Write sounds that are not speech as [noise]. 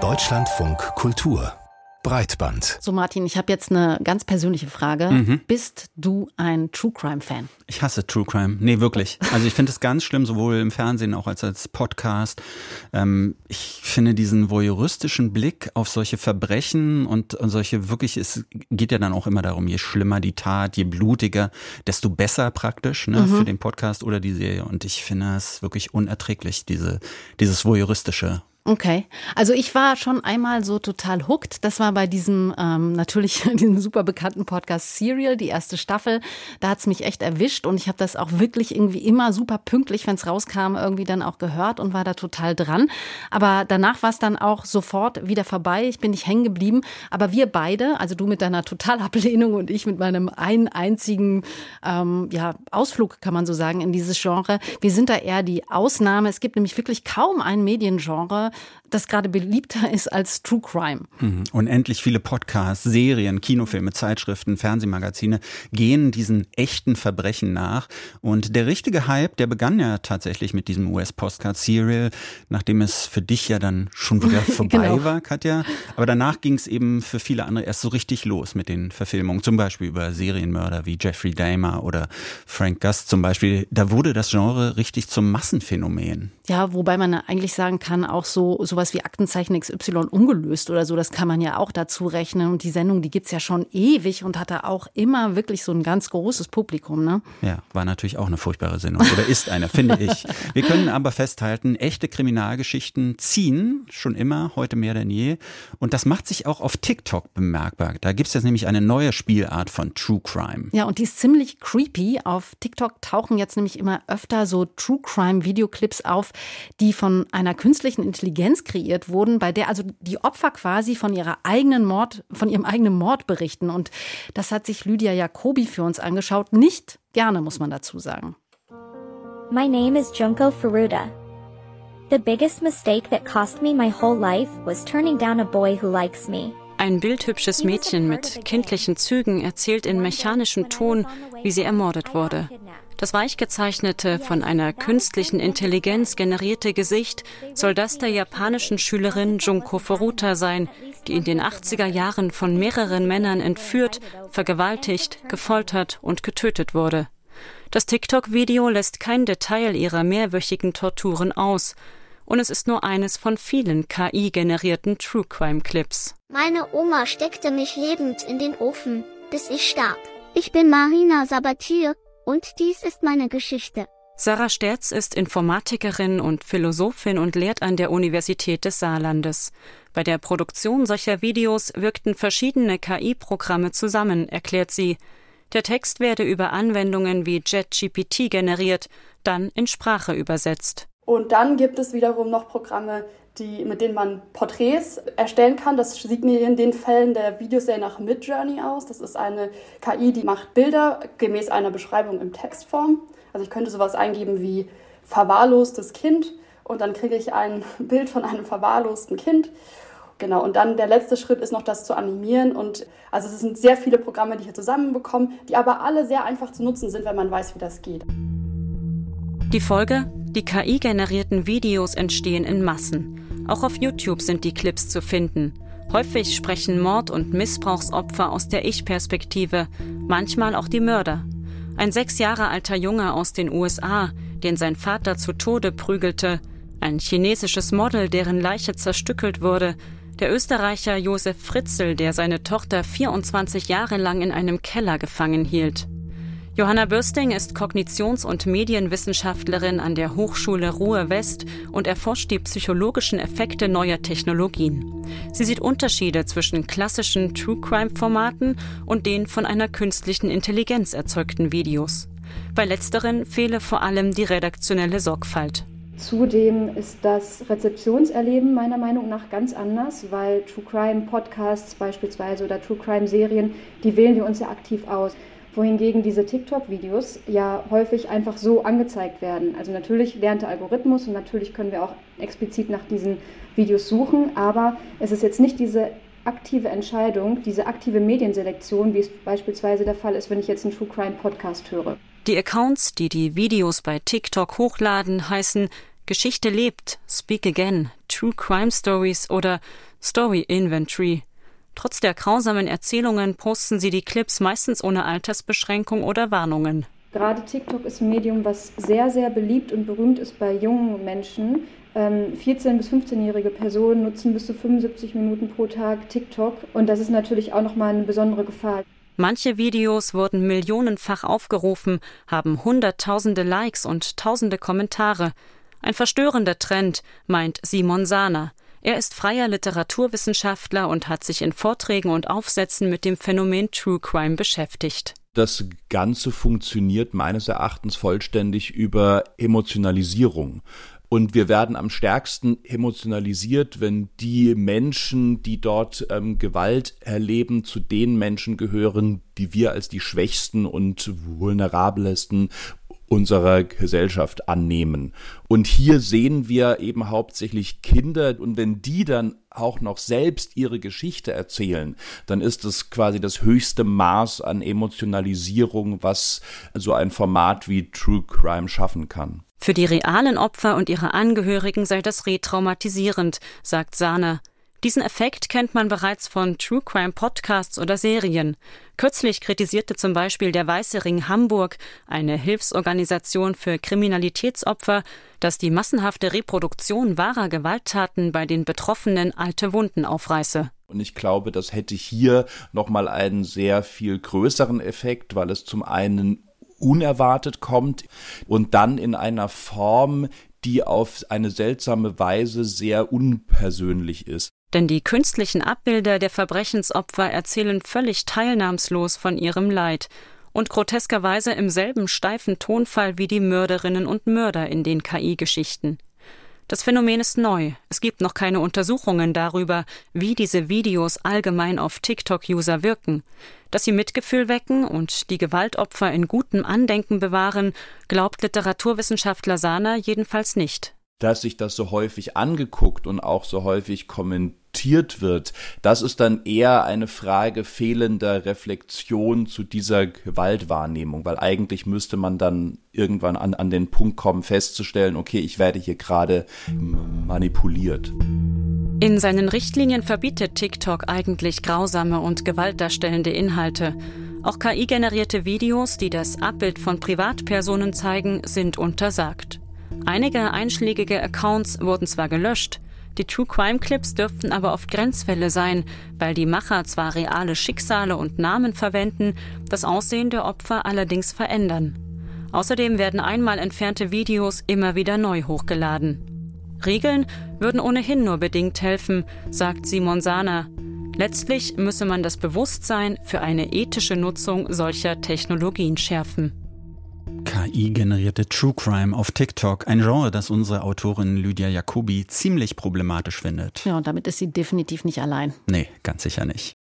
Deutschlandfunk Kultur Breitband. So Martin, ich habe jetzt eine ganz persönliche Frage. Mhm. Bist du ein True Crime Fan? Ich hasse True Crime. Nee, wirklich. Also ich finde es ganz schlimm, sowohl im Fernsehen auch als als Podcast. Ähm, ich finde diesen voyeuristischen Blick auf solche Verbrechen und, und solche wirklich, es geht ja dann auch immer darum, je schlimmer die Tat, je blutiger, desto besser praktisch ne, mhm. für den Podcast oder die Serie. Und ich finde es wirklich unerträglich, diese, dieses voyeuristische. Okay, also ich war schon einmal so total hooked. Das war bei diesem ähm, natürlich [laughs] diesem super bekannten Podcast Serial, die erste Staffel. Da hat's mich echt erwischt und ich habe das auch wirklich irgendwie immer super pünktlich, wenn es rauskam, irgendwie dann auch gehört und war da total dran. Aber danach war es dann auch sofort wieder vorbei. Ich bin nicht hängen geblieben. Aber wir beide, also du mit deiner Totalablehnung und ich mit meinem einen einzigen ähm, ja, Ausflug, kann man so sagen, in dieses Genre, wir sind da eher die Ausnahme. Es gibt nämlich wirklich kaum ein Mediengenre, das gerade beliebter ist als True Crime. Mhm. Unendlich viele Podcasts, Serien, Kinofilme, Zeitschriften, Fernsehmagazine gehen diesen echten Verbrechen nach. Und der richtige Hype, der begann ja tatsächlich mit diesem US-Postcard Serial, nachdem es für dich ja dann schon wieder [laughs] vorbei genau. war, Katja. Aber danach ging es eben für viele andere erst so richtig los mit den Verfilmungen. Zum Beispiel über Serienmörder wie Jeffrey Dahmer oder Frank Gust zum Beispiel. Da wurde das Genre richtig zum Massenphänomen. Ja, wobei man eigentlich sagen kann, auch so sowas wie Aktenzeichen XY ungelöst oder so, das kann man ja auch dazu rechnen. Und die Sendung, die gibt es ja schon ewig und hat da auch immer wirklich so ein ganz großes Publikum. Ne? Ja, war natürlich auch eine furchtbare Sendung oder ist eine, finde [laughs] ich. Wir können aber festhalten, echte Kriminalgeschichten ziehen schon immer, heute mehr denn je. Und das macht sich auch auf TikTok bemerkbar. Da gibt es jetzt nämlich eine neue Spielart von True Crime. Ja, und die ist ziemlich creepy. Auf TikTok tauchen jetzt nämlich immer öfter so True Crime Videoclips auf, die von einer künstlichen Intelligenz Intelligenz kreiert wurden, bei der also die Opfer quasi von ihrer eigenen Mord, von ihrem eigenen Mord berichten. Und das hat sich Lydia Jacobi für uns angeschaut. Nicht gerne, muss man dazu sagen. My name is Junko Furuta. The biggest mistake that cost me my whole life was turning down a boy who likes me. Ein bildhübsches Mädchen mit kindlichen Zügen erzählt in mechanischem Ton, wie sie ermordet wurde. Das weich gezeichnete, von einer künstlichen Intelligenz generierte Gesicht soll das der japanischen Schülerin Junko Furuta sein, die in den 80er Jahren von mehreren Männern entführt, vergewaltigt, gefoltert und getötet wurde. Das TikTok-Video lässt kein Detail ihrer mehrwöchigen Torturen aus und es ist nur eines von vielen KI-generierten True Crime-Clips. Meine Oma steckte mich lebend in den Ofen, bis ich starb. Ich bin Marina Sabatier und dies ist meine Geschichte. Sarah Sterz ist Informatikerin und Philosophin und lehrt an der Universität des Saarlandes. Bei der Produktion solcher Videos wirkten verschiedene KI-Programme zusammen, erklärt sie. Der Text werde über Anwendungen wie JetGPT generiert, dann in Sprache übersetzt. Und dann gibt es wiederum noch Programme, die, mit denen man Porträts erstellen kann. Das sieht mir in den Fällen der Videos sehr nach Midjourney aus. Das ist eine KI, die macht Bilder gemäß einer Beschreibung in Textform. Also ich könnte sowas eingeben wie verwahrlostes Kind und dann kriege ich ein [laughs] Bild von einem verwahrlosten Kind. Genau, und dann der letzte Schritt ist noch das zu animieren. Und also es sind sehr viele Programme, die hier zusammenbekommen, die aber alle sehr einfach zu nutzen sind, wenn man weiß, wie das geht. Die Folge? Die KI-generierten Videos entstehen in Massen. Auch auf YouTube sind die Clips zu finden. Häufig sprechen Mord- und Missbrauchsopfer aus der Ich-Perspektive, manchmal auch die Mörder. Ein sechs Jahre alter Junge aus den USA, den sein Vater zu Tode prügelte, ein chinesisches Model, deren Leiche zerstückelt wurde, der Österreicher Josef Fritzel, der seine Tochter 24 Jahre lang in einem Keller gefangen hielt. Johanna Bürsting ist Kognitions- und Medienwissenschaftlerin an der Hochschule Ruhr West und erforscht die psychologischen Effekte neuer Technologien. Sie sieht Unterschiede zwischen klassischen True Crime Formaten und den von einer künstlichen Intelligenz erzeugten Videos. Bei letzteren fehle vor allem die redaktionelle Sorgfalt. Zudem ist das Rezeptionserleben meiner Meinung nach ganz anders, weil True Crime Podcasts beispielsweise oder True Crime Serien, die wählen wir uns ja aktiv aus wohingegen diese TikTok-Videos ja häufig einfach so angezeigt werden. Also natürlich lernt der Algorithmus und natürlich können wir auch explizit nach diesen Videos suchen, aber es ist jetzt nicht diese aktive Entscheidung, diese aktive Medienselektion, wie es beispielsweise der Fall ist, wenn ich jetzt einen True Crime Podcast höre. Die Accounts, die die Videos bei TikTok hochladen, heißen Geschichte lebt, Speak Again, True Crime Stories oder Story Inventory. Trotz der grausamen Erzählungen posten sie die Clips meistens ohne Altersbeschränkung oder Warnungen. Gerade TikTok ist ein Medium, was sehr, sehr beliebt und berühmt ist bei jungen Menschen. 14- ähm, bis 15-jährige Personen nutzen bis zu 75 Minuten pro Tag TikTok und das ist natürlich auch nochmal eine besondere Gefahr. Manche Videos wurden millionenfach aufgerufen, haben Hunderttausende Likes und Tausende Kommentare. Ein verstörender Trend, meint Simon Sahner. Er ist freier Literaturwissenschaftler und hat sich in Vorträgen und Aufsätzen mit dem Phänomen True Crime beschäftigt. Das Ganze funktioniert meines Erachtens vollständig über Emotionalisierung. Und wir werden am stärksten emotionalisiert, wenn die Menschen, die dort ähm, Gewalt erleben, zu den Menschen gehören, die wir als die schwächsten und vulnerabelsten unserer Gesellschaft annehmen. Und hier sehen wir eben hauptsächlich Kinder und wenn die dann auch noch selbst ihre Geschichte erzählen, dann ist es quasi das höchste Maß an Emotionalisierung, was so ein Format wie True Crime schaffen kann. Für die realen Opfer und ihre Angehörigen sei das retraumatisierend, sagt Sahne. Diesen Effekt kennt man bereits von True Crime Podcasts oder Serien. Kürzlich kritisierte zum Beispiel der Weiße Ring Hamburg, eine Hilfsorganisation für Kriminalitätsopfer, dass die massenhafte Reproduktion wahrer Gewalttaten bei den Betroffenen alte Wunden aufreiße. Und ich glaube, das hätte hier nochmal einen sehr viel größeren Effekt, weil es zum einen unerwartet kommt und dann in einer Form, die auf eine seltsame Weise sehr unpersönlich ist. Denn die künstlichen Abbilder der Verbrechensopfer erzählen völlig teilnahmslos von ihrem Leid und groteskerweise im selben steifen Tonfall wie die Mörderinnen und Mörder in den KI-Geschichten. Das Phänomen ist neu. Es gibt noch keine Untersuchungen darüber, wie diese Videos allgemein auf TikTok-User wirken. Dass sie Mitgefühl wecken und die Gewaltopfer in gutem Andenken bewahren, glaubt Literaturwissenschaftler Sana jedenfalls nicht dass sich das so häufig angeguckt und auch so häufig kommentiert wird, das ist dann eher eine Frage fehlender Reflexion zu dieser Gewaltwahrnehmung, weil eigentlich müsste man dann irgendwann an, an den Punkt kommen, festzustellen, okay, ich werde hier gerade manipuliert. In seinen Richtlinien verbietet TikTok eigentlich grausame und gewaltdarstellende Inhalte. Auch KI-generierte Videos, die das Abbild von Privatpersonen zeigen, sind untersagt. Einige einschlägige Accounts wurden zwar gelöscht, die True Crime Clips dürften aber oft Grenzfälle sein, weil die Macher zwar reale Schicksale und Namen verwenden, das Aussehen der Opfer allerdings verändern. Außerdem werden einmal entfernte Videos immer wieder neu hochgeladen. Regeln würden ohnehin nur bedingt helfen, sagt Simon Sahner. Letztlich müsse man das Bewusstsein für eine ethische Nutzung solcher Technologien schärfen. KI-generierte True Crime auf TikTok, ein Genre, das unsere Autorin Lydia Jacobi ziemlich problematisch findet. Ja, und damit ist sie definitiv nicht allein. Nee, ganz sicher nicht.